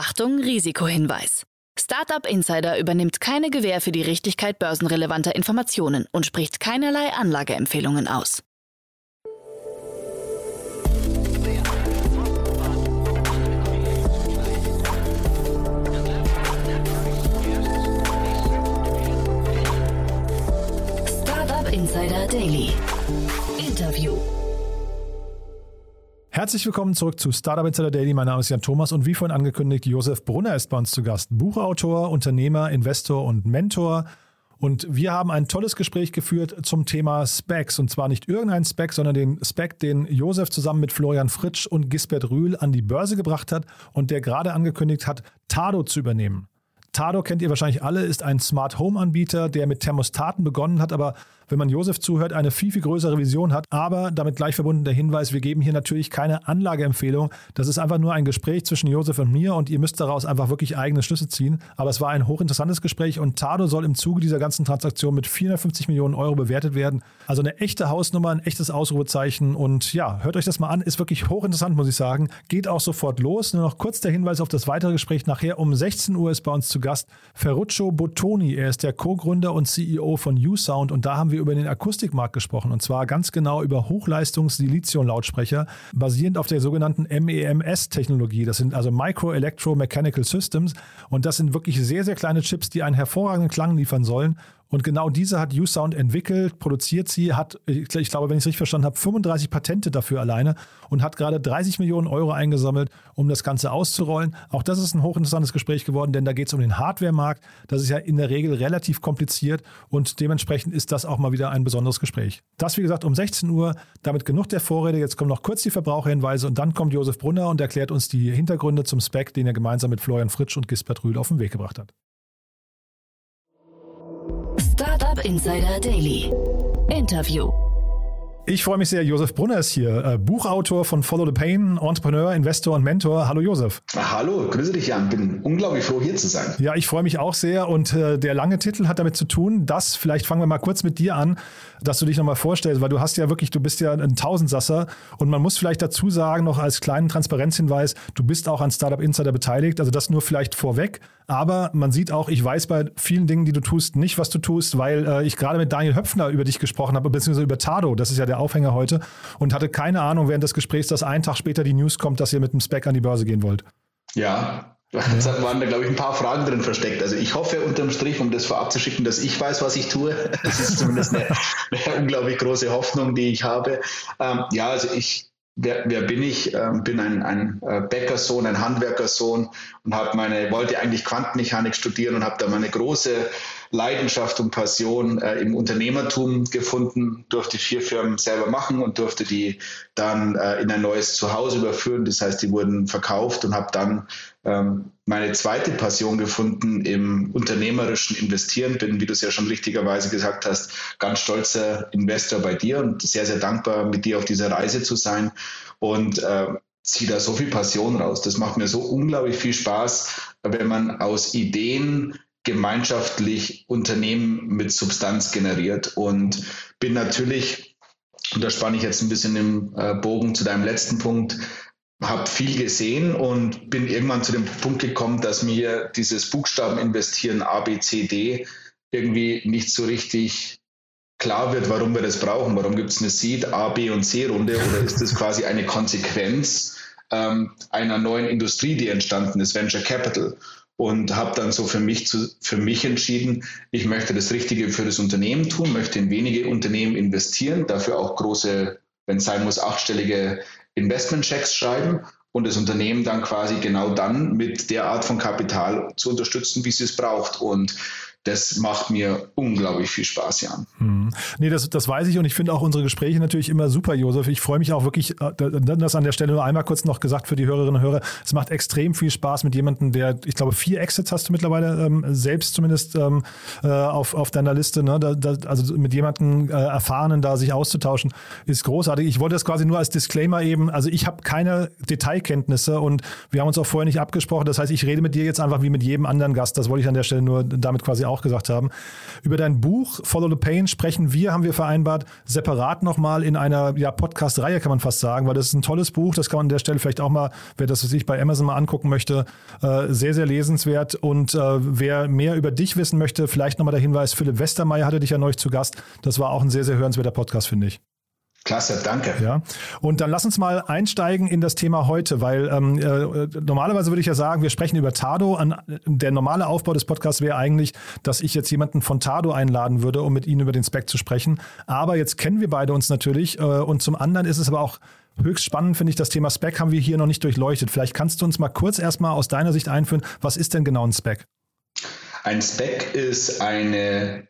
Achtung, Risikohinweis. Startup Insider übernimmt keine Gewähr für die Richtigkeit börsenrelevanter Informationen und spricht keinerlei Anlageempfehlungen aus. Startup Insider Daily. Herzlich willkommen zurück zu Startup Insider Daily. Mein Name ist Jan Thomas und wie vorhin angekündigt, Josef Brunner ist bei uns zu Gast. Buchautor, Unternehmer, Investor und Mentor. Und wir haben ein tolles Gespräch geführt zum Thema Specs. Und zwar nicht irgendein Spec, sondern den Spec, den Josef zusammen mit Florian Fritsch und Gisbert Rühl an die Börse gebracht hat und der gerade angekündigt hat, Tado zu übernehmen. Tado kennt ihr wahrscheinlich alle, ist ein Smart Home Anbieter, der mit Thermostaten begonnen hat, aber wenn man Josef zuhört, eine viel, viel größere Vision hat. Aber damit gleich verbunden der Hinweis, wir geben hier natürlich keine Anlageempfehlung. Das ist einfach nur ein Gespräch zwischen Josef und mir und ihr müsst daraus einfach wirklich eigene Schlüsse ziehen. Aber es war ein hochinteressantes Gespräch und Tado soll im Zuge dieser ganzen Transaktion mit 450 Millionen Euro bewertet werden. Also eine echte Hausnummer, ein echtes Ausrufezeichen. Und ja, hört euch das mal an, ist wirklich hochinteressant, muss ich sagen. Geht auch sofort los. Nur noch kurz der Hinweis auf das weitere Gespräch. Nachher um 16 Uhr ist bei uns zu Gast Ferruccio Bottoni. Er ist der Co-Gründer und CEO von U-Sound und da haben wir wir über den Akustikmarkt gesprochen und zwar ganz genau über Hochleistungs-Silizium-Lautsprecher basierend auf der sogenannten MEMS-Technologie. Das sind also Micro Electro Mechanical Systems und das sind wirklich sehr, sehr kleine Chips, die einen hervorragenden Klang liefern sollen und genau diese hat U-Sound entwickelt, produziert sie, hat, ich glaube, wenn ich es richtig verstanden habe, 35 Patente dafür alleine und hat gerade 30 Millionen Euro eingesammelt, um das Ganze auszurollen. Auch das ist ein hochinteressantes Gespräch geworden, denn da geht es um den Hardware-Markt. Das ist ja in der Regel relativ kompliziert und dementsprechend ist das auch mal wieder ein besonderes Gespräch. Das, wie gesagt, um 16 Uhr. Damit genug der Vorrede. Jetzt kommen noch kurz die Verbraucherhinweise und dann kommt Josef Brunner und erklärt uns die Hintergründe zum Spec, den er gemeinsam mit Florian Fritsch und Gisbert Rühl auf den Weg gebracht hat. Startup Insider Daily. Interview. Ich freue mich sehr, Josef Brunner ist hier, äh, Buchautor von Follow the Pain, Entrepreneur, Investor und Mentor. Hallo Josef. Hallo, grüße dich Jan, bin unglaublich froh hier zu sein. Ja, ich freue mich auch sehr und äh, der lange Titel hat damit zu tun, dass, vielleicht fangen wir mal kurz mit dir an, dass du dich nochmal vorstellst, weil du hast ja wirklich, du bist ja ein Tausendsasser und man muss vielleicht dazu sagen, noch als kleinen Transparenzhinweis, du bist auch an Startup Insider beteiligt, also das nur vielleicht vorweg, aber man sieht auch, ich weiß bei vielen Dingen, die du tust, nicht, was du tust, weil äh, ich gerade mit Daniel Höpfner über dich gesprochen habe, beziehungsweise über Tado, das ist ja der Aufhänger heute und hatte keine Ahnung während des Gesprächs, dass einen Tag später die News kommt, dass ihr mit dem Spec an die Börse gehen wollt. Ja, Jetzt waren da, glaube ich, ein paar Fragen drin versteckt. Also ich hoffe unterm Strich, um das vorab zu schicken, dass ich weiß, was ich tue. Das ist zumindest eine, eine unglaublich große Hoffnung, die ich habe. Ähm, ja, also ich, wer, wer bin ich? Ähm, bin ein, ein äh, Bäckersohn, ein Handwerkersohn und habe meine, wollte eigentlich Quantenmechanik studieren und habe da meine große Leidenschaft und Passion äh, im Unternehmertum gefunden, durfte vier Firmen selber machen und durfte die dann äh, in ein neues Zuhause überführen. Das heißt, die wurden verkauft und habe dann meine zweite Passion gefunden im unternehmerischen Investieren. Bin, wie du es ja schon richtigerweise gesagt hast, ganz stolzer Investor bei dir und sehr, sehr dankbar, mit dir auf dieser Reise zu sein. Und äh, ziehe da so viel Passion raus. Das macht mir so unglaublich viel Spaß, wenn man aus Ideen gemeinschaftlich Unternehmen mit Substanz generiert und bin natürlich, und da spanne ich jetzt ein bisschen im äh, Bogen zu deinem letzten Punkt, habe viel gesehen und bin irgendwann zu dem Punkt gekommen, dass mir dieses Buchstaben investieren A, B, C, D irgendwie nicht so richtig klar wird, warum wir das brauchen. Warum gibt es eine Seed A, B und C Runde oder ist das quasi eine Konsequenz ähm, einer neuen Industrie, die entstanden ist, Venture Capital? und habe dann so für mich, zu, für mich entschieden, ich möchte das Richtige für das Unternehmen tun, möchte in wenige Unternehmen investieren, dafür auch große, wenn es sein muss, achtstellige Investmentchecks schreiben und das Unternehmen dann quasi genau dann mit der Art von Kapital zu unterstützen, wie sie es braucht. Und das macht mir unglaublich viel Spaß, Jan. Hm. Nee, das, das weiß ich und ich finde auch unsere Gespräche natürlich immer super, Josef. Ich freue mich auch wirklich, äh, das an der Stelle nur einmal kurz noch gesagt für die Hörerinnen und Hörer. Es macht extrem viel Spaß mit jemandem, der, ich glaube, vier Exits hast du mittlerweile ähm, selbst zumindest ähm, äh, auf, auf deiner Liste. Ne? Da, da, also mit jemandem äh, Erfahrenen da sich auszutauschen, ist großartig. Ich wollte das quasi nur als Disclaimer eben, also ich habe keine Detailkenntnisse und wir haben uns auch vorher nicht abgesprochen. Das heißt, ich rede mit dir jetzt einfach wie mit jedem anderen Gast. Das wollte ich an der Stelle nur damit quasi auch auch gesagt haben. Über dein Buch Follow the Pain sprechen wir, haben wir vereinbart, separat nochmal in einer ja, Podcast-Reihe, kann man fast sagen, weil das ist ein tolles Buch. Das kann man an der Stelle vielleicht auch mal, wer das sich bei Amazon mal angucken möchte, äh, sehr, sehr lesenswert. Und äh, wer mehr über dich wissen möchte, vielleicht nochmal der Hinweis, Philipp Westermeier hatte dich ja neulich zu Gast. Das war auch ein sehr, sehr hörenswerter Podcast, finde ich. Klasse, danke. Ja, und dann lass uns mal einsteigen in das Thema heute, weil ähm, äh, normalerweise würde ich ja sagen, wir sprechen über Tado. An, der normale Aufbau des Podcasts wäre eigentlich, dass ich jetzt jemanden von Tado einladen würde, um mit Ihnen über den Spec zu sprechen. Aber jetzt kennen wir beide uns natürlich äh, und zum anderen ist es aber auch höchst spannend, finde ich, das Thema Spec haben wir hier noch nicht durchleuchtet. Vielleicht kannst du uns mal kurz erstmal aus deiner Sicht einführen, was ist denn genau ein Spec? Ein Spec ist eine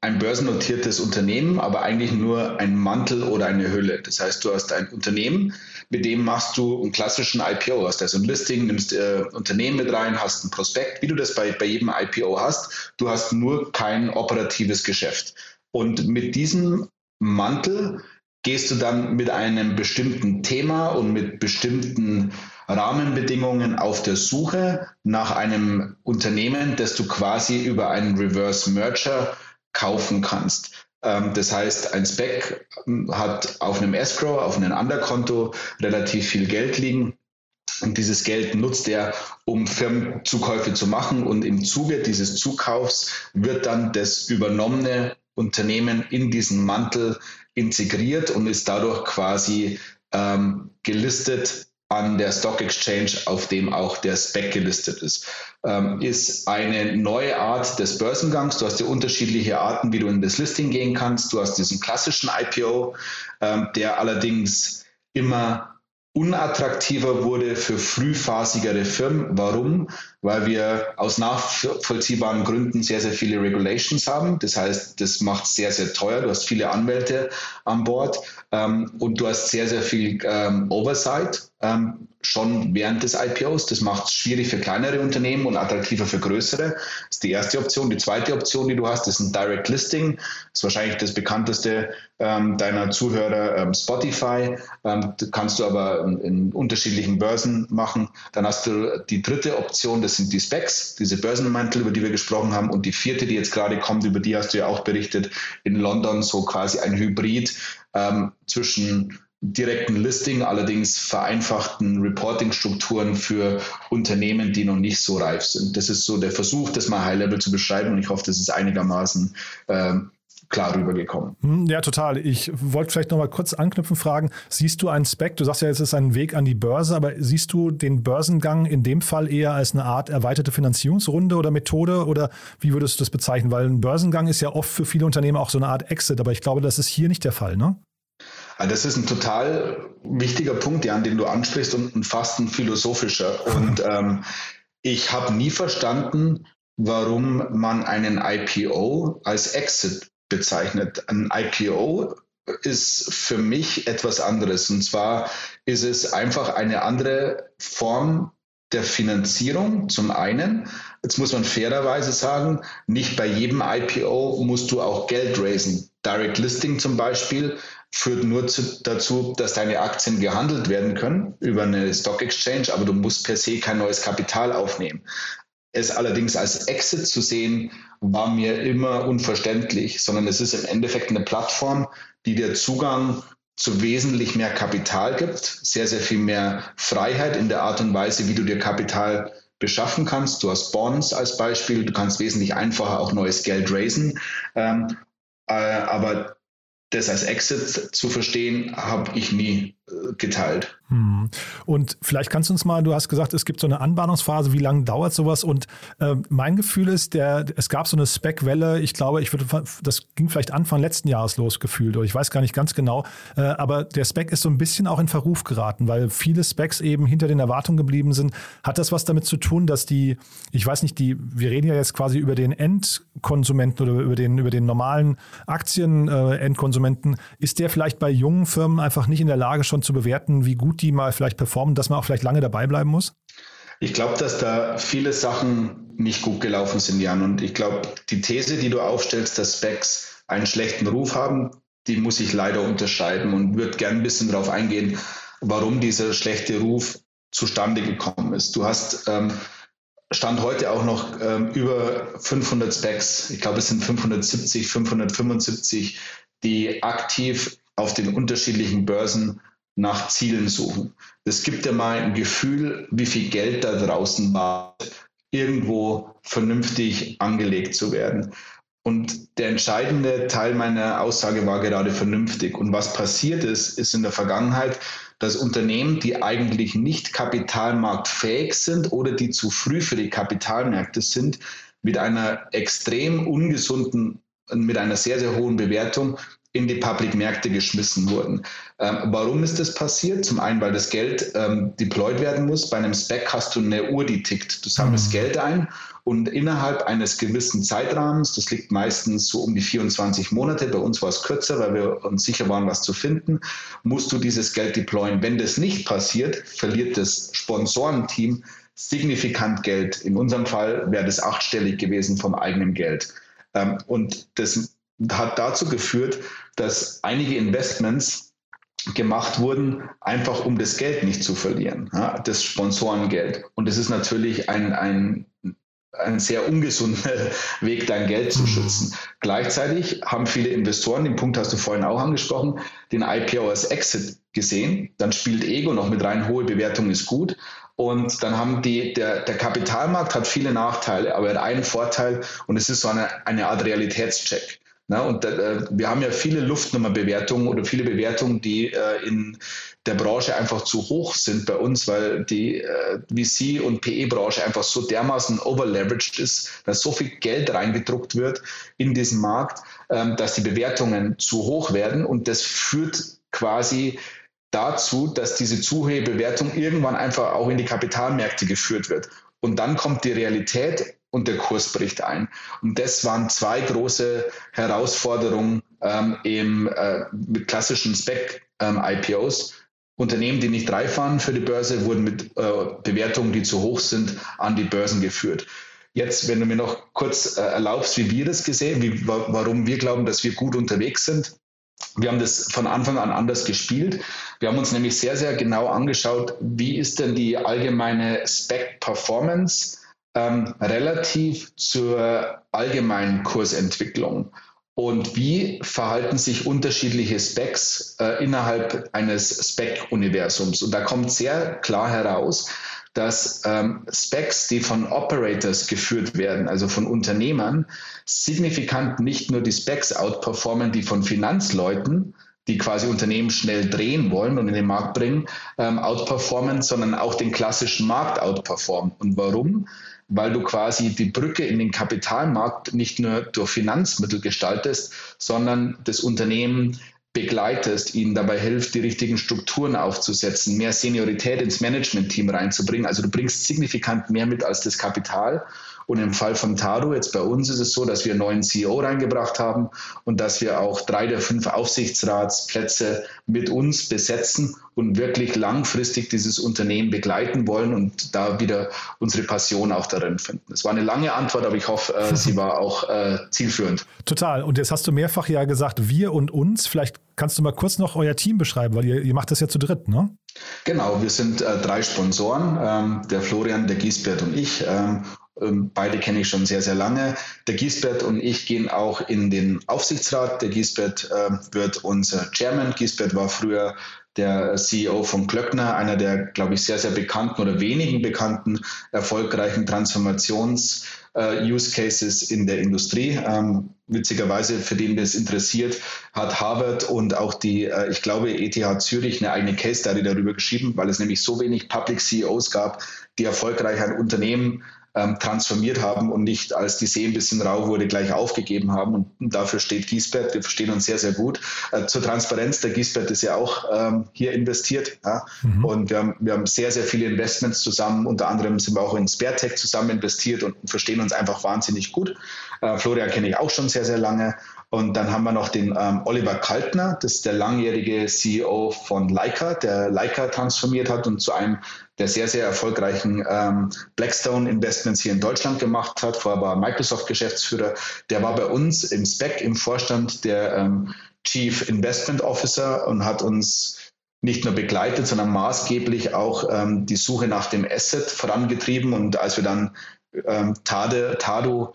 ein börsennotiertes Unternehmen, aber eigentlich nur ein Mantel oder eine Hülle. Das heißt, du hast ein Unternehmen, mit dem machst du einen klassischen IPO, hast also ein Listing, nimmst äh, Unternehmen mit rein, hast ein Prospekt, wie du das bei, bei jedem IPO hast. Du hast nur kein operatives Geschäft. Und mit diesem Mantel gehst du dann mit einem bestimmten Thema und mit bestimmten Rahmenbedingungen auf der Suche nach einem Unternehmen, das du quasi über einen Reverse Merger kaufen kannst. Ähm, das heißt, ein Spec hat auf einem Escrow, auf einem Underkonto relativ viel Geld liegen. Und dieses Geld nutzt er, um Firmenzukäufe zu machen. Und im Zuge dieses Zukaufs wird dann das übernommene Unternehmen in diesen Mantel integriert und ist dadurch quasi ähm, gelistet an der Stock Exchange, auf dem auch der SPEC gelistet ist, ähm, ist eine neue Art des Börsengangs. Du hast ja unterschiedliche Arten, wie du in das Listing gehen kannst. Du hast diesen klassischen IPO, ähm, der allerdings immer unattraktiver wurde für frühphasigere Firmen. Warum? Weil wir aus nachvollziehbaren Gründen sehr, sehr viele Regulations haben. Das heißt, das macht sehr, sehr teuer. Du hast viele Anwälte an Bord ähm, und du hast sehr, sehr viel ähm, Oversight ähm, schon während des IPOs. Das macht es schwierig für kleinere Unternehmen und attraktiver für größere. Das ist die erste Option. Die zweite Option, die du hast, ist ein Direct Listing. Das ist wahrscheinlich das bekannteste ähm, deiner Zuhörer ähm, Spotify. Ähm, kannst du aber in, in, unterschiedlichen Börsen machen. Dann hast du die dritte Option, das sind die Specs, diese Börsenmantel, über die wir gesprochen haben. Und die vierte, die jetzt gerade kommt, über die hast du ja auch berichtet, in London, so quasi ein Hybrid ähm, zwischen direkten Listing, allerdings vereinfachten Reporting-Strukturen für Unternehmen, die noch nicht so reif sind. Das ist so der Versuch, das mal High-Level zu beschreiben und ich hoffe, das ist einigermaßen äh, klar rübergekommen. Hm, ja, total. Ich wollte vielleicht noch mal kurz anknüpfen, fragen, siehst du einen Spec, du sagst ja, es ist ein Weg an die Börse, aber siehst du den Börsengang in dem Fall eher als eine Art erweiterte Finanzierungsrunde oder Methode oder wie würdest du das bezeichnen? Weil ein Börsengang ist ja oft für viele Unternehmen auch so eine Art Exit, aber ich glaube, das ist hier nicht der Fall, ne? Das ist ein total wichtiger Punkt, Jan, den du ansprichst und fast ein philosophischer. Und ähm, ich habe nie verstanden, warum man einen IPO als Exit bezeichnet. Ein IPO ist für mich etwas anderes. Und zwar ist es einfach eine andere Form der Finanzierung zum einen. Jetzt muss man fairerweise sagen, nicht bei jedem IPO musst du auch Geld raisen. Direct Listing zum Beispiel führt nur zu, dazu, dass deine Aktien gehandelt werden können über eine Stock Exchange, aber du musst per se kein neues Kapital aufnehmen. Es allerdings als Exit zu sehen, war mir immer unverständlich, sondern es ist im Endeffekt eine Plattform, die dir Zugang zu wesentlich mehr Kapital gibt, sehr, sehr viel mehr Freiheit in der Art und Weise, wie du dir Kapital beschaffen kannst. Du hast Bonds als Beispiel, du kannst wesentlich einfacher auch neues Geld raisen. Ähm, äh, aber das als Exit zu verstehen, habe ich nie äh, geteilt. Hm. Und vielleicht kannst du uns mal, du hast gesagt, es gibt so eine Anbahnungsphase, wie lange dauert sowas? Und äh, mein Gefühl ist, der, es gab so eine Spec-Welle, ich glaube, ich würde, das ging vielleicht Anfang letzten Jahres los gefühlt, oder ich weiß gar nicht ganz genau, äh, aber der Spec ist so ein bisschen auch in Verruf geraten, weil viele Specs eben hinter den Erwartungen geblieben sind. Hat das was damit zu tun, dass die, ich weiß nicht, die, wir reden ja jetzt quasi über den Endkonsumenten oder über den, über den normalen Aktien-Endkonsumenten, äh, ist der vielleicht bei jungen Firmen einfach nicht in der Lage, schon zu bewerten, wie gut die mal vielleicht performen, dass man auch vielleicht lange dabei bleiben muss? Ich glaube, dass da viele Sachen nicht gut gelaufen sind, Jan. Und ich glaube, die These, die du aufstellst, dass Specs einen schlechten Ruf haben, die muss ich leider unterscheiden und würde gern ein bisschen darauf eingehen, warum dieser schlechte Ruf zustande gekommen ist. Du hast ähm, Stand heute auch noch ähm, über 500 Specs. Ich glaube, es sind 570, 575, die aktiv auf den unterschiedlichen Börsen nach Zielen suchen. Das gibt ja mal ein Gefühl, wie viel Geld da draußen war, irgendwo vernünftig angelegt zu werden. Und der entscheidende Teil meiner Aussage war gerade vernünftig. Und was passiert ist, ist in der Vergangenheit, dass Unternehmen, die eigentlich nicht kapitalmarktfähig sind oder die zu früh für die Kapitalmärkte sind, mit einer extrem ungesunden, mit einer sehr, sehr hohen Bewertung in die Public-Märkte geschmissen wurden. Ähm, warum ist das passiert? Zum einen, weil das Geld ähm, deployed werden muss. Bei einem Spec hast du eine Uhr, die tickt. Du sammelst mhm. Geld ein und innerhalb eines gewissen Zeitrahmens, das liegt meistens so um die 24 Monate, bei uns war es kürzer, weil wir uns sicher waren, was zu finden, musst du dieses Geld deployen. Wenn das nicht passiert, verliert das Sponsorenteam signifikant Geld. In unserem Fall wäre das achtstellig gewesen vom eigenen Geld. Ähm, und das hat dazu geführt, dass einige Investments gemacht wurden, einfach um das Geld nicht zu verlieren, ja, das Sponsorengeld. Und das ist natürlich ein, ein, ein sehr ungesunder Weg, dein Geld zu schützen. Gleichzeitig haben viele Investoren, den Punkt hast du vorhin auch angesprochen, den IPO als Exit gesehen. Dann spielt Ego noch mit rein, hohe Bewertung ist gut. Und dann haben die, der, der Kapitalmarkt hat viele Nachteile, aber er hat einen Vorteil und es ist so eine, eine Art Realitätscheck. Na, und äh, wir haben ja viele Luftnummerbewertungen oder viele Bewertungen, die äh, in der Branche einfach zu hoch sind bei uns, weil die äh, VC- und PE-Branche einfach so dermaßen overleveraged ist, dass so viel Geld reingedruckt wird in diesen Markt, ähm, dass die Bewertungen zu hoch werden. Und das führt quasi dazu, dass diese zu hohe Bewertung irgendwann einfach auch in die Kapitalmärkte geführt wird. Und dann kommt die Realität und der Kurs bricht ein. Und das waren zwei große Herausforderungen ähm, im, äh, mit klassischen Spec-IPOs. Ähm, Unternehmen, die nicht reif waren für die Börse, wurden mit äh, Bewertungen, die zu hoch sind, an die Börsen geführt. Jetzt, wenn du mir noch kurz äh, erlaubst, wie wir das gesehen, wie, warum wir glauben, dass wir gut unterwegs sind. Wir haben das von Anfang an anders gespielt. Wir haben uns nämlich sehr, sehr genau angeschaut, wie ist denn die allgemeine Spec-Performance ähm, relativ zur allgemeinen Kursentwicklung. Und wie verhalten sich unterschiedliche Specs äh, innerhalb eines Spec-Universums? Und da kommt sehr klar heraus, dass ähm, Specs, die von Operators geführt werden, also von Unternehmern, signifikant nicht nur die Specs outperformen, die von Finanzleuten, die quasi Unternehmen schnell drehen wollen und in den Markt bringen, ähm, outperformen, sondern auch den klassischen Markt outperformen. Und warum? Weil du quasi die Brücke in den Kapitalmarkt nicht nur durch Finanzmittel gestaltest, sondern das Unternehmen begleitest, ihnen dabei hilft, die richtigen Strukturen aufzusetzen, mehr Seniorität ins Management-Team reinzubringen. Also du bringst signifikant mehr mit als das Kapital und im Fall von Taro, jetzt bei uns ist es so, dass wir einen neuen CEO reingebracht haben und dass wir auch drei der fünf Aufsichtsratsplätze mit uns besetzen und wirklich langfristig dieses Unternehmen begleiten wollen und da wieder unsere Passion auch darin finden. Es war eine lange Antwort, aber ich hoffe, äh, sie war auch äh, zielführend. Total. Und jetzt hast du mehrfach ja gesagt, wir und uns. Vielleicht kannst du mal kurz noch euer Team beschreiben, weil ihr, ihr macht das ja zu dritt, ne? Genau, wir sind äh, drei Sponsoren, ähm, der Florian, der Giesbert und ich. Ähm, beide kenne ich schon sehr, sehr lange. Der Giesbert und ich gehen auch in den Aufsichtsrat. Der Giesbert äh, wird unser Chairman. Giesbert war früher der CEO von Klöckner, einer der, glaube ich, sehr, sehr bekannten oder wenigen bekannten erfolgreichen Transformations- Uh, Use Cases in der Industrie. Ähm, witzigerweise, für den das interessiert, hat Harvard und auch die, äh, ich glaube, ETH Zürich eine eigene Case Study darüber geschrieben, weil es nämlich so wenig Public CEOs gab, die erfolgreich ein Unternehmen ähm, transformiert haben und nicht, als die See ein bisschen rau wurde, gleich aufgegeben haben. Und dafür steht Giesbert. Wir verstehen uns sehr, sehr gut. Äh, zur Transparenz, der Giesbert ist ja auch ähm, hier investiert. Ja? Mhm. Und wir haben, wir haben sehr, sehr viele Investments zusammen. Unter anderem sind wir auch in SpareTech zusammen investiert und verstehen uns einfach wahnsinnig gut. Äh, Florian kenne ich auch schon sehr, sehr lange. Und dann haben wir noch den ähm, Oliver Kaltner, das ist der langjährige CEO von Leica, der Leica transformiert hat und zu einem der sehr, sehr erfolgreichen ähm, Blackstone Investments hier in Deutschland gemacht hat. Vorher war Microsoft Geschäftsführer. Der war bei uns im SPEC im Vorstand der ähm, Chief Investment Officer und hat uns nicht nur begleitet, sondern maßgeblich auch ähm, die Suche nach dem Asset vorangetrieben. Und als wir dann ähm, Tade, Tado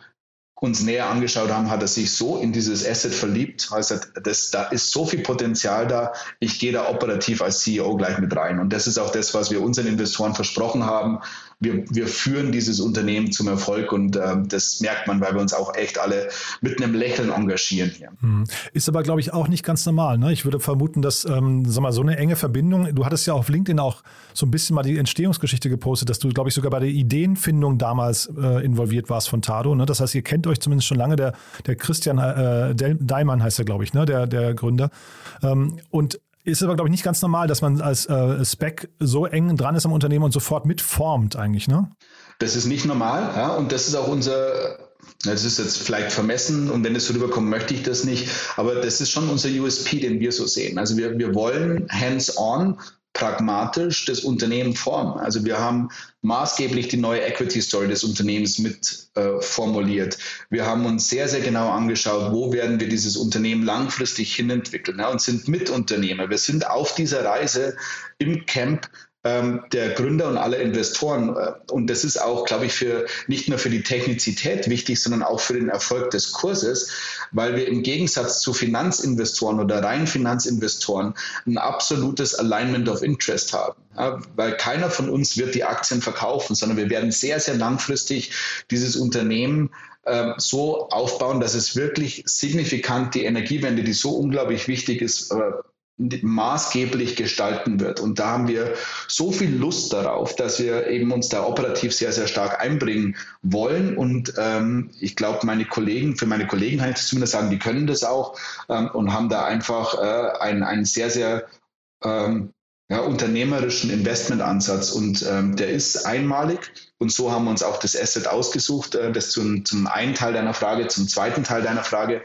uns näher angeschaut haben, hat er sich so in dieses Asset verliebt. Also das, da ist so viel Potenzial da. Ich gehe da operativ als CEO gleich mit rein. Und das ist auch das, was wir unseren Investoren versprochen haben wir, wir führen dieses Unternehmen zum Erfolg und äh, das merkt man, weil wir uns auch echt alle mit einem Lächeln engagieren hier. Hm. Ist aber, glaube ich, auch nicht ganz normal. Ne? Ich würde vermuten, dass ähm, sag mal, so eine enge Verbindung, du hattest ja auf LinkedIn auch so ein bisschen mal die Entstehungsgeschichte gepostet, dass du, glaube ich, sogar bei der Ideenfindung damals äh, involviert warst von Tado. Ne? Das heißt, ihr kennt euch zumindest schon lange, der, der Christian äh, Deimann heißt er, glaube ich, ne? der, der Gründer. Ähm, und ist aber, glaube ich, nicht ganz normal, dass man als äh, Spec so eng dran ist am Unternehmen und sofort mitformt eigentlich, ne? Das ist nicht normal, ja, und das ist auch unser, das ist jetzt vielleicht vermessen und wenn es so rüberkommt, möchte ich das nicht, aber das ist schon unser USP, den wir so sehen. Also wir, wir wollen hands-on pragmatisch das Unternehmen formen. Also wir haben maßgeblich die neue Equity Story des Unternehmens mit äh, formuliert. Wir haben uns sehr, sehr genau angeschaut, wo werden wir dieses Unternehmen langfristig hinentwickeln ja, und sind Mitunternehmer. Wir sind auf dieser Reise im Camp der Gründer und aller Investoren. Äh, und das ist auch, glaube ich, für nicht nur für die Technizität wichtig, sondern auch für den Erfolg des Kurses, weil wir im Gegensatz zu Finanzinvestoren oder rein Finanzinvestoren ein absolutes Alignment of Interest haben. Ja, weil keiner von uns wird die Aktien verkaufen, sondern wir werden sehr, sehr langfristig dieses Unternehmen äh, so aufbauen, dass es wirklich signifikant die Energiewende, die so unglaublich wichtig ist, äh, maßgeblich gestalten wird. Und da haben wir so viel Lust darauf, dass wir eben uns da operativ sehr, sehr stark einbringen wollen. Und ähm, ich glaube, meine Kollegen, für meine Kollegen kann ich zumindest sagen, die können das auch ähm, und haben da einfach äh, einen, einen sehr, sehr ähm, ja, unternehmerischen Investmentansatz. Und ähm, der ist einmalig. Und so haben wir uns auch das Asset ausgesucht. Äh, das zum, zum einen Teil deiner Frage, zum zweiten Teil deiner Frage.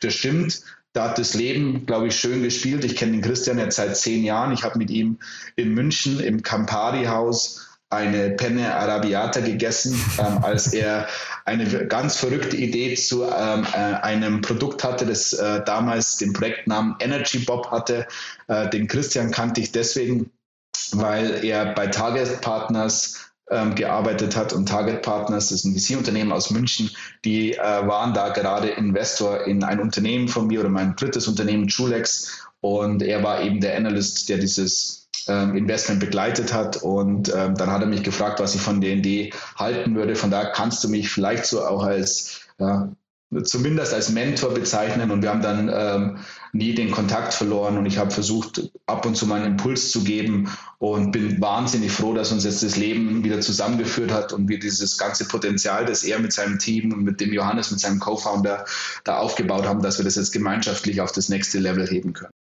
Das stimmt. Da hat das Leben, glaube ich, schön gespielt. Ich kenne den Christian jetzt seit zehn Jahren. Ich habe mit ihm in München im Campari-Haus eine Penne Arabiata gegessen, ähm, als er eine ganz verrückte Idee zu ähm, äh, einem Produkt hatte, das äh, damals den Projektnamen Energy Bob hatte. Äh, den Christian kannte ich deswegen, weil er bei Target Partners ähm, gearbeitet hat und Target Partners, das ist ein VC-Unternehmen aus München, die äh, waren da gerade Investor in ein Unternehmen von mir oder mein drittes Unternehmen, Julex. Und er war eben der Analyst, der dieses ähm, Investment begleitet hat. Und ähm, dann hat er mich gefragt, was ich von DND halten würde. Von da kannst du mich vielleicht so auch als ja, zumindest als Mentor bezeichnen und wir haben dann ähm, nie den Kontakt verloren und ich habe versucht, ab und zu mal einen Impuls zu geben und bin wahnsinnig froh, dass uns jetzt das Leben wieder zusammengeführt hat und wir dieses ganze Potenzial, das er mit seinem Team und mit dem Johannes, mit seinem Co-Founder da aufgebaut haben, dass wir das jetzt gemeinschaftlich auf das nächste Level heben können.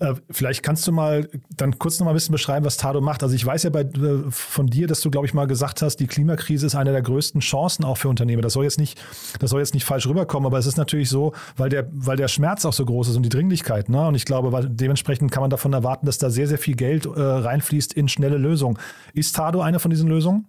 Äh, vielleicht kannst du mal dann kurz noch mal ein bisschen beschreiben, was Tado macht. Also ich weiß ja bei, äh, von dir, dass du, glaube ich, mal gesagt hast, die Klimakrise ist eine der größten Chancen auch für Unternehmen. Das soll jetzt nicht, das soll jetzt nicht falsch rüberkommen, aber es ist natürlich so, weil der, weil der Schmerz auch so groß ist und die Dringlichkeit. Ne? Und ich glaube, dementsprechend kann man davon erwarten, dass da sehr, sehr viel Geld äh, reinfließt in schnelle Lösungen. Ist Tado eine von diesen Lösungen?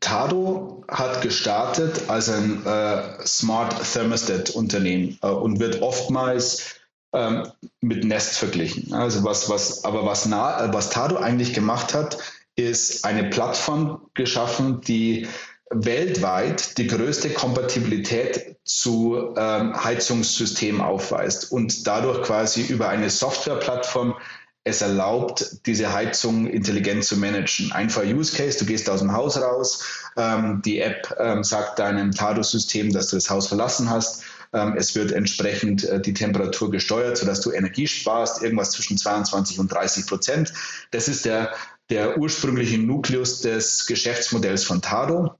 Tado hat gestartet als ein äh, Smart Thermostat Unternehmen äh, und wird oftmals ähm, mit Nest verglichen. Also was, was, aber was, Na, was Tado eigentlich gemacht hat, ist eine Plattform geschaffen, die weltweit die größte Kompatibilität zu ähm, Heizungssystemen aufweist und dadurch quasi über eine Softwareplattform es erlaubt, diese Heizung intelligent zu managen. Einfacher Use Case, du gehst aus dem Haus raus, ähm, die App ähm, sagt deinem Tado-System, dass du das Haus verlassen hast es wird entsprechend äh, die Temperatur gesteuert, sodass du Energie sparst, irgendwas zwischen 22 und 30 Prozent. Das ist der, der ursprüngliche Nukleus des Geschäftsmodells von Tado.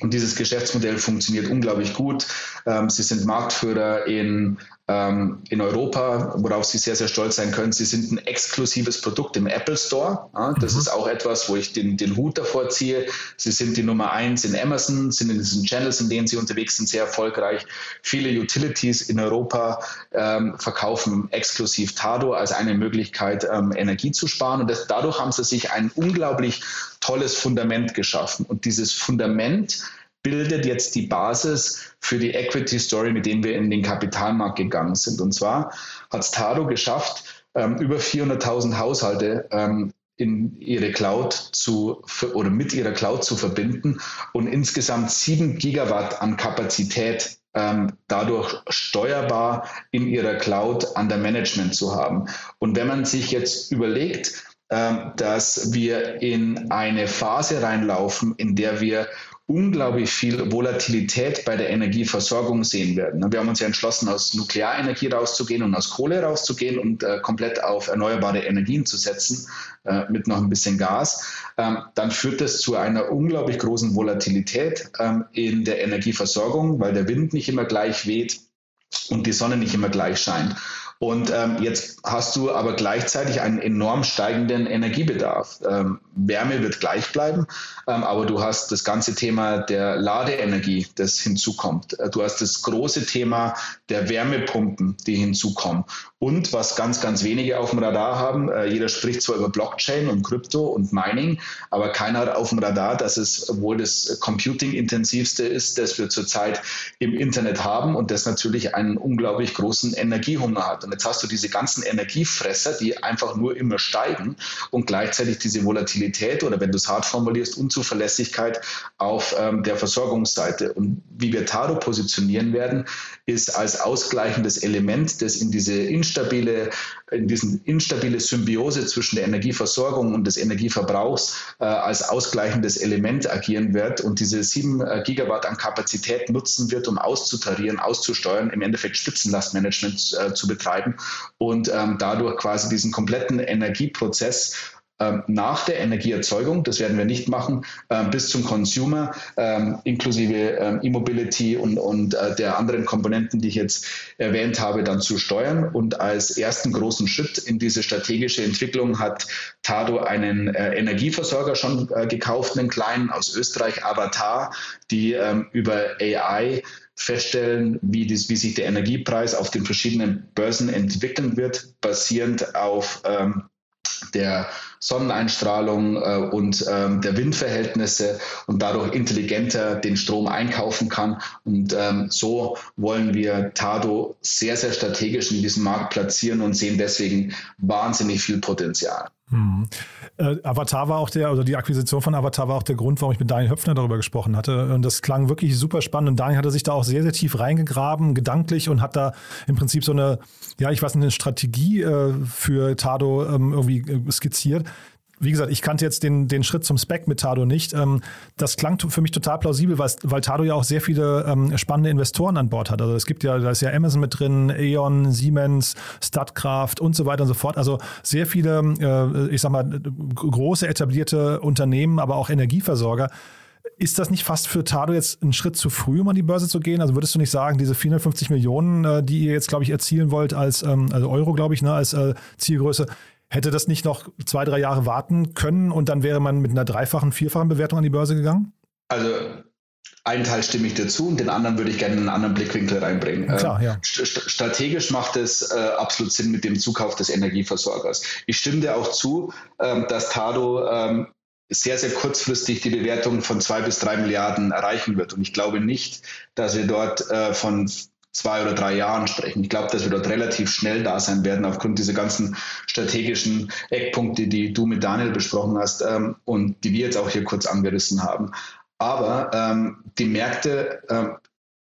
Und dieses Geschäftsmodell funktioniert unglaublich gut. Ähm, sie sind Marktführer in ähm, in Europa, worauf Sie sehr, sehr stolz sein können. Sie sind ein exklusives Produkt im Apple Store. Ja, das mhm. ist auch etwas, wo ich den, den Hut davor ziehe. Sie sind die Nummer eins in Amazon, sind in diesen Channels, in denen Sie unterwegs sind, sehr erfolgreich. Viele Utilities in Europa ähm, verkaufen exklusiv Tado als eine Möglichkeit, ähm, Energie zu sparen. Und das, dadurch haben Sie sich ein unglaublich tolles Fundament geschaffen. Und dieses Fundament bildet jetzt die Basis für die Equity Story, mit dem wir in den Kapitalmarkt gegangen sind. Und zwar hat Stado geschafft, ähm, über 400.000 Haushalte ähm, in ihre Cloud zu oder mit ihrer Cloud zu verbinden und insgesamt sieben Gigawatt an Kapazität ähm, dadurch steuerbar in ihrer Cloud an der Management zu haben. Und wenn man sich jetzt überlegt, ähm, dass wir in eine Phase reinlaufen, in der wir unglaublich viel Volatilität bei der Energieversorgung sehen werden. Wir haben uns ja entschlossen, aus Nuklearenergie rauszugehen und aus Kohle rauszugehen und äh, komplett auf erneuerbare Energien zu setzen, äh, mit noch ein bisschen Gas. Ähm, dann führt das zu einer unglaublich großen Volatilität ähm, in der Energieversorgung, weil der Wind nicht immer gleich weht und die Sonne nicht immer gleich scheint. Und ähm, jetzt hast du aber gleichzeitig einen enorm steigenden Energiebedarf. Ähm, Wärme wird gleich bleiben, ähm, aber du hast das ganze Thema der Ladeenergie, das hinzukommt. Äh, du hast das große Thema der Wärmepumpen, die hinzukommen. Und was ganz, ganz wenige auf dem Radar haben, äh, jeder spricht zwar über Blockchain und Krypto und Mining, aber keiner hat auf dem Radar, dass es wohl das Computing-intensivste ist, das wir zurzeit im Internet haben und das natürlich einen unglaublich großen Energiehunger hat. Und jetzt hast du diese ganzen Energiefresser, die einfach nur immer steigen und gleichzeitig diese Volatilität oder wenn du es hart formulierst, Unzuverlässigkeit auf ähm, der Versorgungsseite. Und wie wir Taro positionieren werden, ist als ausgleichendes Element, das in diese instabile, in diesen instabile Symbiose zwischen der Energieversorgung und des Energieverbrauchs äh, als ausgleichendes Element agieren wird und diese sieben äh, Gigawatt an Kapazität nutzen wird, um auszutarieren, auszusteuern, im Endeffekt Spitzenlastmanagement äh, zu betreiben und ähm, dadurch quasi diesen kompletten Energieprozess nach der Energieerzeugung, das werden wir nicht machen, ähm, bis zum Consumer, ähm, inklusive E-Mobility und, und äh, der anderen Komponenten, die ich jetzt erwähnt habe, dann zu steuern. Und als ersten großen Schritt in diese strategische Entwicklung hat Tado einen äh, Energieversorger schon äh, gekauft, einen kleinen aus Österreich, Avatar, die über AI feststellen, wie, dies, wie sich der Energiepreis auf den verschiedenen Börsen entwickeln wird, basierend auf ähm, der Sonneneinstrahlung äh, und ähm, der Windverhältnisse und dadurch intelligenter den Strom einkaufen kann. Und ähm, so wollen wir Tado sehr, sehr strategisch in diesem Markt platzieren und sehen deswegen wahnsinnig viel Potenzial. Hm. Äh, Avatar war auch der, oder die Akquisition von Avatar war auch der Grund, warum ich mit Daniel Höpfner darüber gesprochen hatte. Und das klang wirklich super spannend. Und Daniel hatte sich da auch sehr, sehr tief reingegraben, gedanklich und hat da im Prinzip so eine, ja, ich weiß nicht, eine Strategie äh, für Tado ähm, irgendwie äh, skizziert, wie gesagt, ich kannte jetzt den, den Schritt zum Spec mit Tado nicht. Ähm, das klang für mich total plausibel, weil, weil Tado ja auch sehr viele ähm, spannende Investoren an Bord hat. Also es gibt ja, da ist ja Amazon mit drin, E.ON, Siemens, Statkraft und so weiter und so fort. Also sehr viele, äh, ich sag mal, große etablierte Unternehmen, aber auch Energieversorger. Ist das nicht fast für Tado jetzt ein Schritt zu früh, um an die Börse zu gehen? Also würdest du nicht sagen, diese 450 Millionen, äh, die ihr jetzt, glaube ich, erzielen wollt, als ähm, also Euro, glaube ich, ne, als äh, Zielgröße, Hätte das nicht noch zwei, drei Jahre warten können und dann wäre man mit einer dreifachen, vierfachen Bewertung an die Börse gegangen? Also einen Teil stimme ich dazu und den anderen würde ich gerne in einen anderen Blickwinkel reinbringen. Klar, ja. Strategisch macht es äh, absolut Sinn mit dem Zukauf des Energieversorgers. Ich stimme dir auch zu, ähm, dass Tado ähm, sehr, sehr kurzfristig die Bewertung von zwei bis drei Milliarden erreichen wird. Und ich glaube nicht, dass wir dort äh, von zwei oder drei Jahren sprechen. Ich glaube, dass wir dort relativ schnell da sein werden, aufgrund dieser ganzen strategischen Eckpunkte, die du mit Daniel besprochen hast ähm, und die wir jetzt auch hier kurz angerissen haben. Aber ähm, die Märkte, ähm,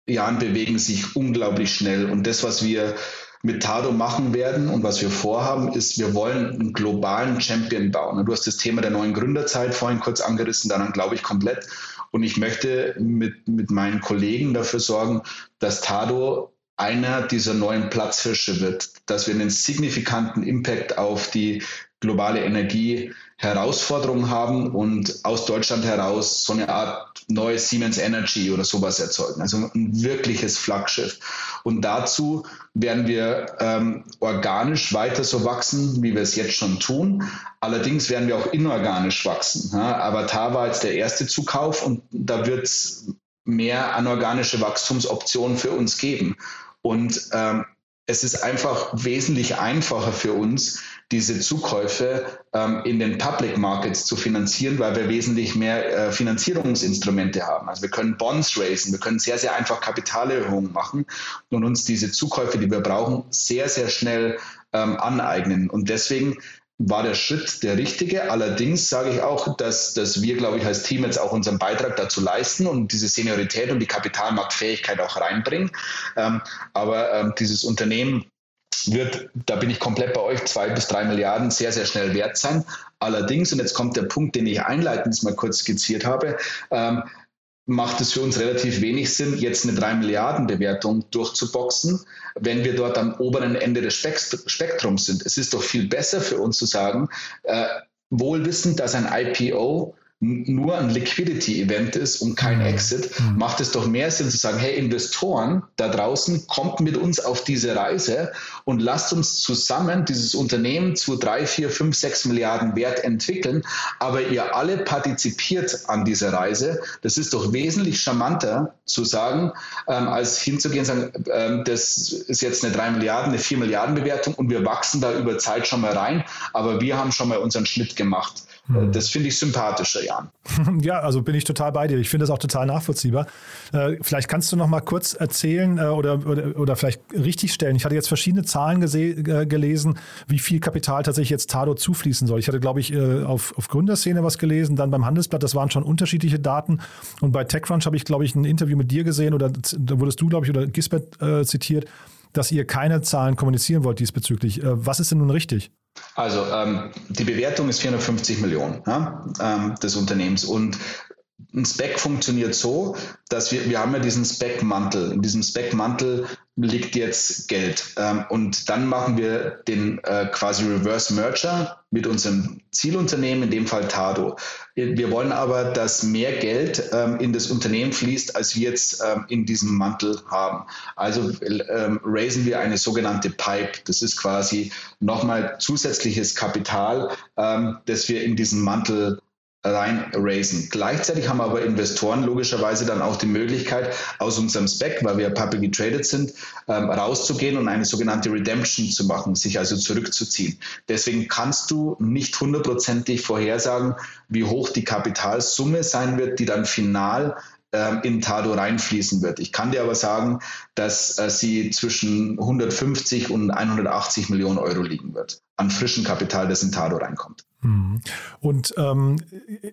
Jan, bewegen sich unglaublich schnell. Und das, was wir mit Tado machen werden und was wir vorhaben, ist, wir wollen einen globalen Champion bauen. Du hast das Thema der neuen Gründerzeit vorhin kurz angerissen, daran glaube ich komplett. Und ich möchte mit, mit meinen Kollegen dafür sorgen, dass Tado einer dieser neuen Platzhirsche wird, dass wir einen signifikanten Impact auf die globale Energieherausforderung haben und aus Deutschland heraus so eine Art neues Siemens Energy oder sowas erzeugen. Also ein wirkliches Flaggschiff. Und dazu werden wir ähm, organisch weiter so wachsen, wie wir es jetzt schon tun. Allerdings werden wir auch inorganisch wachsen. Ja, Avatar war jetzt der erste Zukauf und da wird es mehr anorganische Wachstumsoptionen für uns geben. Und ähm, es ist einfach wesentlich einfacher für uns, diese Zukäufe ähm, in den Public Markets zu finanzieren, weil wir wesentlich mehr äh, Finanzierungsinstrumente haben. Also wir können Bonds raisen, wir können sehr, sehr einfach Kapitalerhöhungen machen und uns diese Zukäufe, die wir brauchen, sehr, sehr schnell ähm, aneignen. Und deswegen war der Schritt der richtige. Allerdings sage ich auch, dass, dass wir, glaube ich, als Team jetzt auch unseren Beitrag dazu leisten und diese Seniorität und die Kapitalmarktfähigkeit auch reinbringen. Ähm, aber ähm, dieses Unternehmen wird, da bin ich komplett bei euch, zwei bis drei Milliarden sehr, sehr schnell wert sein. Allerdings, und jetzt kommt der Punkt, den ich einleitend mal kurz skizziert habe, ähm, macht es für uns relativ wenig Sinn, jetzt eine 3 Milliarden Bewertung durchzuboxen, wenn wir dort am oberen Ende des Spektrums sind. Es ist doch viel besser für uns zu sagen, äh, wohl wissend, dass ein IPO nur ein Liquidity-Event ist und kein mhm. Exit, mhm. macht es doch mehr Sinn zu sagen, hey, Investoren da draußen, kommt mit uns auf diese Reise und lasst uns zusammen dieses Unternehmen zu drei, vier, fünf, sechs Milliarden Wert entwickeln, aber ihr alle partizipiert an dieser Reise. Das ist doch wesentlich charmanter zu sagen, ähm, als hinzugehen und sagen, ähm, das ist jetzt eine drei Milliarden, eine vier Milliarden Bewertung und wir wachsen da über Zeit schon mal rein, aber wir haben schon mal unseren Schnitt gemacht. Hm. Das finde ich sympathischer, Jan. Ja, also bin ich total bei dir. Ich finde das auch total nachvollziehbar. Äh, vielleicht kannst du noch mal kurz erzählen äh, oder, oder, oder vielleicht richtigstellen. Ich hatte jetzt verschiedene Zahlen äh, gelesen, wie viel Kapital tatsächlich jetzt Tado zufließen soll. Ich hatte, glaube ich, auf, auf Gründerszene was gelesen, dann beim Handelsblatt, das waren schon unterschiedliche Daten. Und bei TechCrunch habe ich, glaube ich, ein Interview mit dir gesehen oder da wurdest du, glaube ich, oder Gisbert äh, zitiert, dass ihr keine Zahlen kommunizieren wollt diesbezüglich. was ist denn nun richtig? Also ähm, die Bewertung ist 450 Millionen ja, ähm, des Unternehmens. Und ein Spec funktioniert so, dass wir, wir haben ja diesen Spec-Mantel. In diesem Spec-Mantel liegt jetzt Geld. Ähm, und dann machen wir den äh, quasi Reverse Merger mit unserem Zielunternehmen, in dem Fall Tado. Wir wollen aber, dass mehr Geld ähm, in das Unternehmen fließt, als wir jetzt ähm, in diesem Mantel haben. Also ähm, raisen wir eine sogenannte Pipe. Das ist quasi nochmal zusätzliches Kapital, ähm, das wir in diesen Mantel rein raisen. Gleichzeitig haben aber Investoren logischerweise dann auch die Möglichkeit, aus unserem Spec, weil wir publicly traded sind, ähm, rauszugehen und eine sogenannte Redemption zu machen, sich also zurückzuziehen. Deswegen kannst du nicht hundertprozentig vorhersagen, wie hoch die Kapitalsumme sein wird, die dann final in Tado reinfließen wird. Ich kann dir aber sagen, dass äh, sie zwischen 150 und 180 Millionen Euro liegen wird an frischem Kapital, das in Tado reinkommt. Mhm. Und ähm,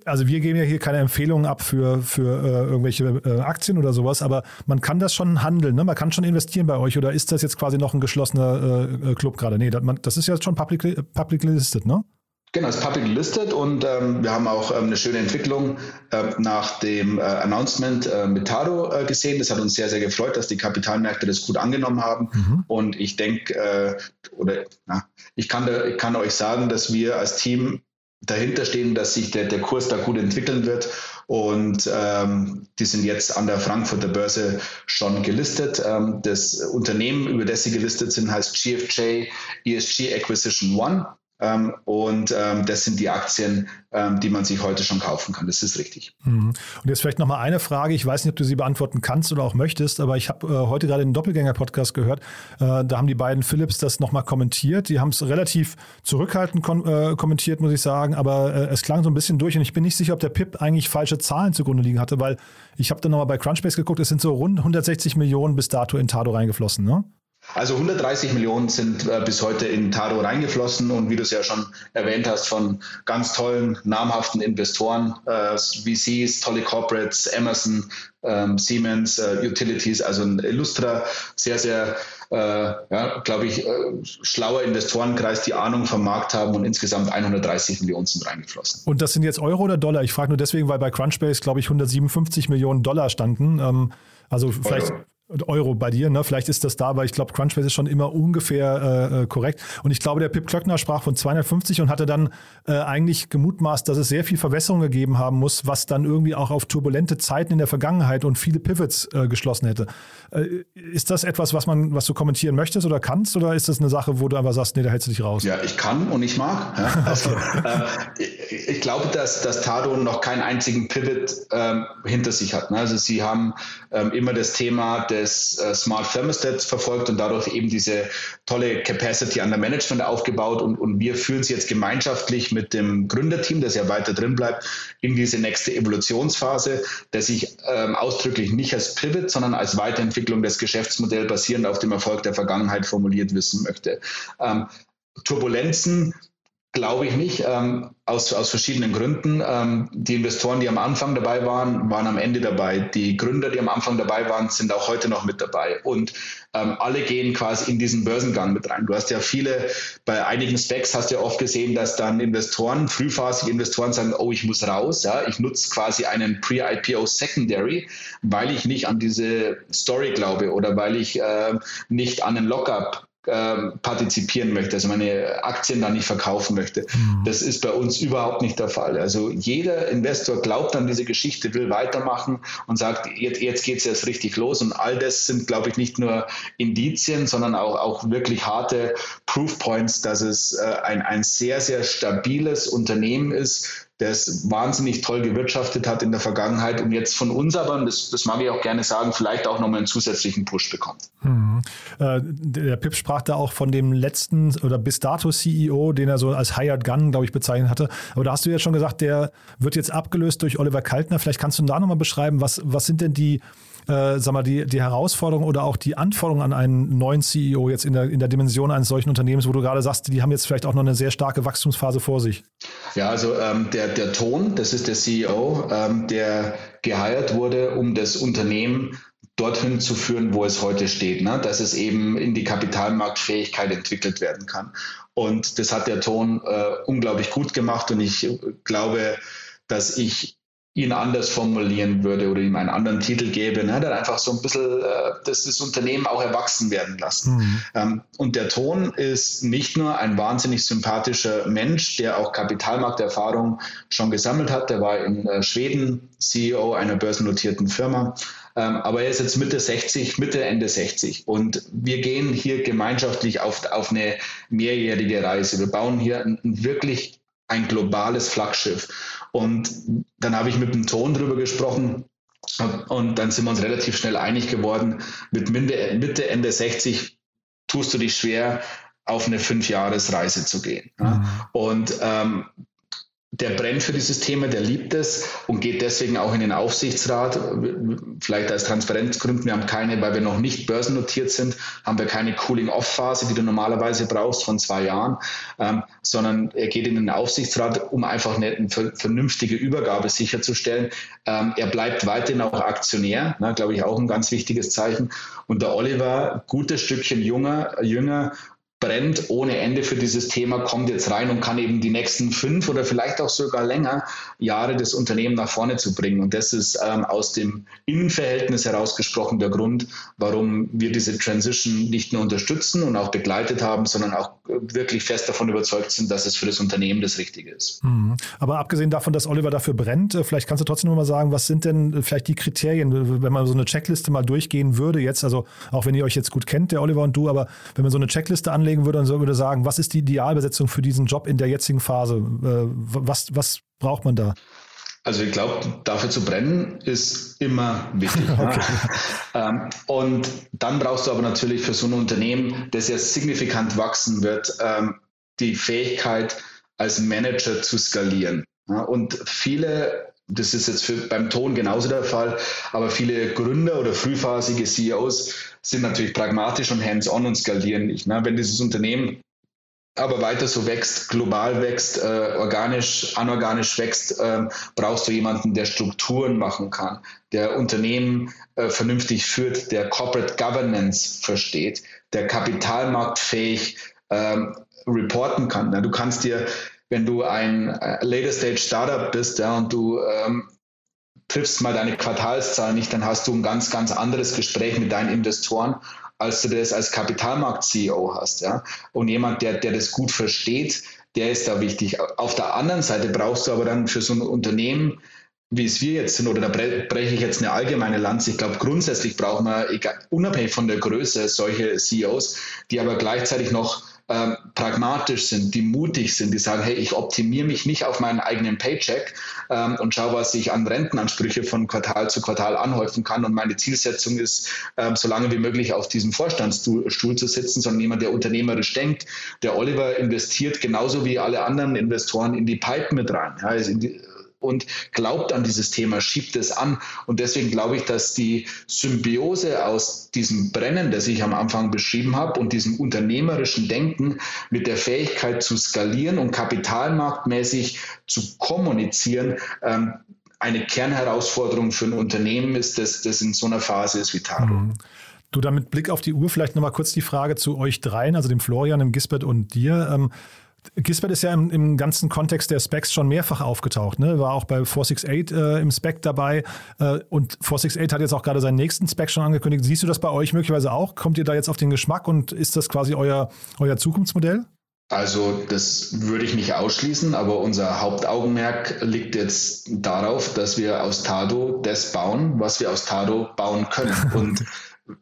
also wir geben ja hier keine Empfehlungen ab für, für äh, irgendwelche äh, Aktien oder sowas, aber man kann das schon handeln, ne? man kann schon investieren bei euch oder ist das jetzt quasi noch ein geschlossener äh, Club gerade? Nee, das, man, das ist ja schon public, public listed, ne? Genau, es ist public listed und ähm, wir haben auch ähm, eine schöne Entwicklung äh, nach dem äh, Announcement äh, mit Tado äh, gesehen. Das hat uns sehr, sehr gefreut, dass die Kapitalmärkte das gut angenommen haben. Mhm. Und ich denke, äh, oder na, ich, kann ich kann euch sagen, dass wir als Team dahinter stehen, dass sich der, der Kurs da gut entwickeln wird. Und ähm, die sind jetzt an der Frankfurter Börse schon gelistet. Ähm, das Unternehmen, über das sie gelistet sind, heißt GFJ ESG Acquisition One. Ähm, und ähm, das sind die Aktien, ähm, die man sich heute schon kaufen kann. Das ist richtig. Mhm. Und jetzt vielleicht nochmal eine Frage. Ich weiß nicht, ob du sie beantworten kannst oder auch möchtest, aber ich habe äh, heute gerade den Doppelgänger-Podcast gehört. Äh, da haben die beiden Philips das nochmal kommentiert. Die haben es relativ zurückhaltend äh, kommentiert, muss ich sagen, aber es klang so ein bisschen durch und ich bin nicht sicher, ob der PIP eigentlich falsche Zahlen zugrunde liegen hatte, weil ich habe dann nochmal bei Crunchbase geguckt, es sind so rund 160 Millionen bis dato in Tado reingeflossen, ne? Also 130 Millionen sind äh, bis heute in Tado reingeflossen und wie du es ja schon erwähnt hast, von ganz tollen, namhaften Investoren, äh, VCs, tolle Corporates, Emerson, ähm, Siemens, äh, Utilities, also ein illustrer, sehr, sehr, äh, ja, glaube ich, äh, schlauer Investorenkreis, die Ahnung vom Markt haben und insgesamt 130 Millionen sind reingeflossen. Und das sind jetzt Euro oder Dollar? Ich frage nur deswegen, weil bei Crunchbase, glaube ich, 157 Millionen Dollar standen. Ähm, also vielleicht, Euro. Euro bei dir. Ne? Vielleicht ist das da, aber ich glaube, Crunchbase ist schon immer ungefähr äh, äh, korrekt. Und ich glaube, der Pip Klöckner sprach von 250 und hatte dann äh, eigentlich gemutmaßt, dass es sehr viel Verwässerung gegeben haben muss, was dann irgendwie auch auf turbulente Zeiten in der Vergangenheit und viele Pivots äh, geschlossen hätte. Äh, ist das etwas, was man, was du kommentieren möchtest oder kannst, oder ist das eine Sache, wo du aber sagst, nee, da hältst du dich raus? Ja, ich kann und ich mag. Ja. Also, äh, ich glaube, dass, dass Tado noch keinen einzigen Pivot ähm, hinter sich hat. Ne? Also sie haben ähm, immer das Thema des äh, Smart Thermostats verfolgt und dadurch eben diese tolle Capacity an der Management aufgebaut und, und wir führen sie jetzt gemeinschaftlich mit dem Gründerteam, das ja weiter drin bleibt, in diese nächste Evolutionsphase, der sich ähm, ausdrücklich nicht als Pivot, sondern als Weiterentwicklung des Geschäftsmodells basierend auf dem Erfolg der Vergangenheit formuliert wissen möchte. Ähm, Turbulenzen Glaube ich nicht, ähm, aus, aus verschiedenen Gründen. Ähm, die Investoren, die am Anfang dabei waren, waren am Ende dabei. Die Gründer, die am Anfang dabei waren, sind auch heute noch mit dabei. Und ähm, alle gehen quasi in diesen Börsengang mit rein. Du hast ja viele, bei einigen Specs hast du ja oft gesehen, dass dann Investoren, frühphasige Investoren sagen, oh, ich muss raus, ja, ich nutze quasi einen Pre-IPO Secondary, weil ich nicht an diese Story glaube oder weil ich äh, nicht an den Lockup ähm, partizipieren möchte, also meine Aktien da nicht verkaufen möchte. Mhm. Das ist bei uns überhaupt nicht der Fall. Also jeder Investor glaubt an diese Geschichte, will weitermachen und sagt, jetzt, jetzt geht es erst richtig los. Und all das sind, glaube ich, nicht nur Indizien, sondern auch, auch wirklich harte Proof Points, dass es äh, ein, ein sehr, sehr stabiles Unternehmen ist, der es wahnsinnig toll gewirtschaftet hat in der Vergangenheit und jetzt von uns aber, das, das mag ich auch gerne sagen, vielleicht auch nochmal einen zusätzlichen Push bekommt. Mhm. Äh, der Pip sprach da auch von dem letzten oder bis dato CEO, den er so als Hired Gun, glaube ich, bezeichnet hatte. Aber da hast du ja schon gesagt, der wird jetzt abgelöst durch Oliver Kaltner. Vielleicht kannst du da nochmal beschreiben, was, was sind denn die äh, sag mal, die, die Herausforderung oder auch die Anforderungen an einen neuen CEO jetzt in der, in der Dimension eines solchen Unternehmens, wo du gerade sagst, die haben jetzt vielleicht auch noch eine sehr starke Wachstumsphase vor sich? Ja, also ähm, der, der Ton, das ist der CEO, ähm, der geheiert wurde, um das Unternehmen dorthin zu führen, wo es heute steht, ne? dass es eben in die Kapitalmarktfähigkeit entwickelt werden kann. Und das hat der Ton äh, unglaublich gut gemacht und ich glaube, dass ich ihn anders formulieren würde oder ihm einen anderen Titel gäbe, ne, der einfach so ein bisschen äh, das, das Unternehmen auch erwachsen werden lassen. Mhm. Ähm, und der Ton ist nicht nur ein wahnsinnig sympathischer Mensch, der auch Kapitalmarkterfahrung schon gesammelt hat, der war in äh, Schweden CEO einer börsennotierten Firma, ähm, aber er ist jetzt Mitte 60, Mitte, Ende 60 und wir gehen hier gemeinschaftlich auf, auf eine mehrjährige Reise. Wir bauen hier ein, wirklich ein globales Flaggschiff. Und dann habe ich mit dem Ton drüber gesprochen. Und dann sind wir uns relativ schnell einig geworden, mit Mitte, Mitte Ende 60 tust du dich schwer, auf eine Fünfjahresreise zu gehen. Mhm. Und ähm, der brennt für dieses Thema, der liebt es und geht deswegen auch in den Aufsichtsrat. Vielleicht als Transparenzgründen, wir haben keine, weil wir noch nicht börsennotiert sind, haben wir keine Cooling-Off-Phase, die du normalerweise brauchst von zwei Jahren, ähm, sondern er geht in den Aufsichtsrat, um einfach eine, eine vernünftige Übergabe sicherzustellen. Ähm, er bleibt weiterhin auch Aktionär, ne, glaube ich auch ein ganz wichtiges Zeichen. Und der Oliver, gutes Stückchen junger, jünger brennt ohne Ende für dieses Thema, kommt jetzt rein und kann eben die nächsten fünf oder vielleicht auch sogar länger Jahre das Unternehmen nach vorne zu bringen. Und das ist ähm, aus dem Innenverhältnis herausgesprochen der Grund, warum wir diese Transition nicht nur unterstützen und auch begleitet haben, sondern auch wirklich fest davon überzeugt sind, dass es für das Unternehmen das Richtige ist. Mhm. Aber abgesehen davon, dass Oliver dafür brennt, äh, vielleicht kannst du trotzdem noch mal sagen, was sind denn äh, vielleicht die Kriterien, wenn man so eine Checkliste mal durchgehen würde jetzt, also auch wenn ihr euch jetzt gut kennt, der Oliver und du, aber wenn man so eine Checkliste anlegt, anlegen würde und würde sagen, was ist die Idealbesetzung für diesen Job in der jetzigen Phase? Äh, was, was braucht man da? Also ich glaube, dafür zu brennen ist immer wichtig. okay. ähm, und dann brauchst du aber natürlich für so ein Unternehmen, das ja signifikant wachsen wird, ähm, die Fähigkeit, als Manager zu skalieren. Ja, und viele das ist jetzt für, beim Ton genauso der Fall, aber viele Gründer oder frühphasige CEOs sind natürlich pragmatisch und hands-on und skalieren nicht. Ne? Wenn dieses Unternehmen aber weiter so wächst, global wächst, äh, organisch, anorganisch wächst, äh, brauchst du jemanden, der Strukturen machen kann, der Unternehmen äh, vernünftig führt, der Corporate Governance versteht, der kapitalmarktfähig ähm, reporten kann. Ne? Du kannst dir wenn du ein äh, Later Stage Startup bist ja, und du ähm, triffst mal deine Quartalszahlen nicht, dann hast du ein ganz, ganz anderes Gespräch mit deinen Investoren, als du das als Kapitalmarkt-CEO hast. Ja? Und jemand, der, der das gut versteht, der ist da wichtig. Auf der anderen Seite brauchst du aber dann für so ein Unternehmen, wie es wir jetzt sind, oder da breche ich jetzt eine allgemeine Lanze. Ich glaube, grundsätzlich brauchen wir, egal, unabhängig von der Größe, solche CEOs, die aber gleichzeitig noch ähm, pragmatisch sind, die mutig sind, die sagen, hey, ich optimiere mich nicht auf meinen eigenen Paycheck ähm, und schaue, was ich an Rentenansprüche von Quartal zu Quartal anhäufen kann. Und meine Zielsetzung ist, ähm, so lange wie möglich auf diesem Vorstandsstuhl zu sitzen, sondern jemand, der unternehmerisch denkt. Der Oliver investiert genauso wie alle anderen Investoren in die Pipe mit rein. Ja, also die, und glaubt an dieses Thema, schiebt es an. Und deswegen glaube ich, dass die Symbiose aus diesem Brennen, das ich am Anfang beschrieben habe, und diesem unternehmerischen Denken mit der Fähigkeit zu skalieren und kapitalmarktmäßig zu kommunizieren, ähm, eine Kernherausforderung für ein Unternehmen ist, das, das in so einer Phase ist wie Taro. Mhm. Du, da mit Blick auf die Uhr vielleicht nochmal kurz die Frage zu euch dreien, also dem Florian, dem Gisbert und dir. Ähm, Gisbert ist ja im, im, ganzen Kontext der Specs schon mehrfach aufgetaucht, ne? war auch bei 468 äh, im Spec dabei äh, und 468 hat jetzt auch gerade seinen nächsten Spec schon angekündigt. Siehst du das bei euch möglicherweise auch? Kommt ihr da jetzt auf den Geschmack und ist das quasi euer, euer Zukunftsmodell? Also das würde ich nicht ausschließen, aber unser Hauptaugenmerk liegt jetzt darauf, dass wir aus Tado das bauen, was wir aus Tado bauen können. Und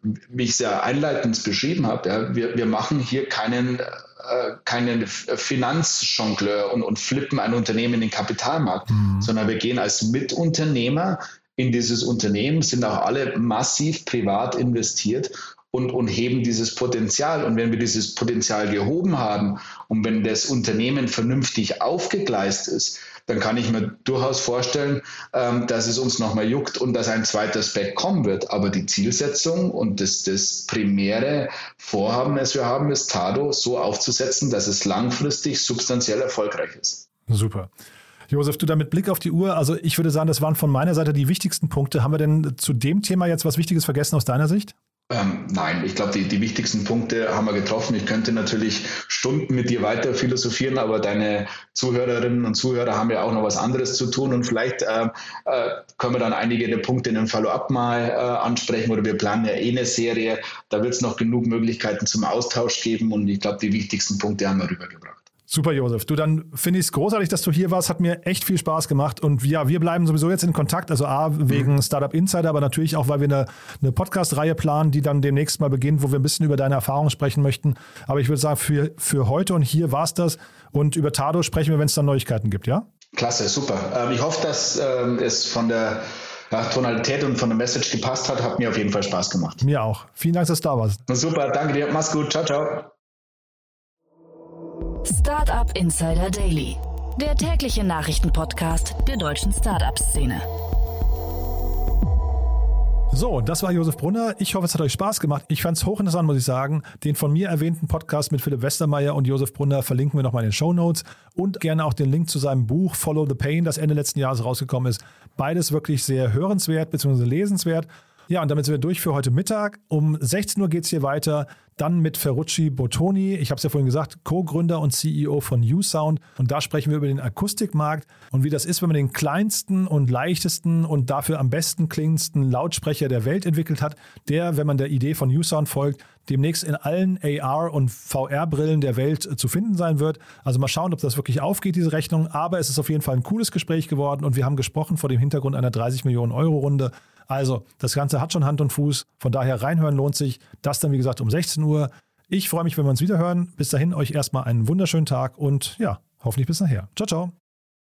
wie ich es ja einleitend beschrieben habe, ja, wir, wir machen hier keinen, äh, keinen Finanzjongleur und, und flippen ein Unternehmen in den Kapitalmarkt, mhm. sondern wir gehen als Mitunternehmer in dieses Unternehmen, sind auch alle massiv privat investiert und, und heben dieses Potenzial. Und wenn wir dieses Potenzial gehoben haben und wenn das Unternehmen vernünftig aufgegleist ist, dann kann ich mir durchaus vorstellen, ähm, dass es uns nochmal juckt und dass ein zweiter Spec kommen wird. Aber die Zielsetzung und das, das primäre Vorhaben, das wir haben, ist Tado so aufzusetzen, dass es langfristig substanziell erfolgreich ist. Super. Josef, du da mit Blick auf die Uhr, also ich würde sagen, das waren von meiner Seite die wichtigsten Punkte. Haben wir denn zu dem Thema jetzt was Wichtiges vergessen aus deiner Sicht? Ähm, nein, ich glaube, die, die wichtigsten Punkte haben wir getroffen. Ich könnte natürlich Stunden mit dir weiter philosophieren, aber deine Zuhörerinnen und Zuhörer haben ja auch noch was anderes zu tun und vielleicht äh, äh, können wir dann einige der Punkte in einem Follow-up mal äh, ansprechen oder wir planen ja eh eine Serie. Da wird es noch genug Möglichkeiten zum Austausch geben und ich glaube, die wichtigsten Punkte haben wir rübergebracht. Super, Josef. Du, dann finde ich es großartig, dass du hier warst. Hat mir echt viel Spaß gemacht. Und ja, wir bleiben sowieso jetzt in Kontakt. Also A, wegen mhm. Startup Insider, aber natürlich auch, weil wir eine, eine Podcast-Reihe planen, die dann demnächst mal beginnt, wo wir ein bisschen über deine Erfahrungen sprechen möchten. Aber ich würde sagen, für, für heute und hier war es das. Und über Tado sprechen wir, wenn es dann Neuigkeiten gibt, ja? Klasse, super. Ähm, ich hoffe, dass ähm, es von der Tonalität und von der Message gepasst hat. Hat mir auf jeden Fall Spaß gemacht. Mir auch. Vielen Dank, dass du da warst. Super, danke dir. Mach's gut. Ciao, ciao. Startup Insider Daily, der tägliche Nachrichtenpodcast der deutschen Startup-Szene. So, das war Josef Brunner. Ich hoffe, es hat euch Spaß gemacht. Ich fand es hochinteressant, muss ich sagen. Den von mir erwähnten Podcast mit Philipp Westermeier und Josef Brunner verlinken wir nochmal in den Show Notes und gerne auch den Link zu seinem Buch Follow the Pain, das Ende letzten Jahres rausgekommen ist. Beides wirklich sehr hörenswert bzw. lesenswert. Ja, und damit sind wir durch für heute Mittag. Um 16 Uhr geht es hier weiter. Dann mit Ferrucci Bottoni. Ich habe es ja vorhin gesagt, Co-Gründer und CEO von U-Sound. Und da sprechen wir über den Akustikmarkt und wie das ist, wenn man den kleinsten und leichtesten und dafür am besten klingendsten Lautsprecher der Welt entwickelt hat, der, wenn man der Idee von U-Sound folgt, demnächst in allen AR- und VR-Brillen der Welt zu finden sein wird. Also mal schauen, ob das wirklich aufgeht, diese Rechnung. Aber es ist auf jeden Fall ein cooles Gespräch geworden und wir haben gesprochen vor dem Hintergrund einer 30 Millionen Euro Runde. Also, das Ganze hat schon Hand und Fuß. Von daher reinhören lohnt sich. Das dann, wie gesagt, um 16 Uhr. Ich freue mich, wenn wir uns wieder hören. Bis dahin euch erstmal einen wunderschönen Tag und ja, hoffentlich bis nachher. Ciao, ciao.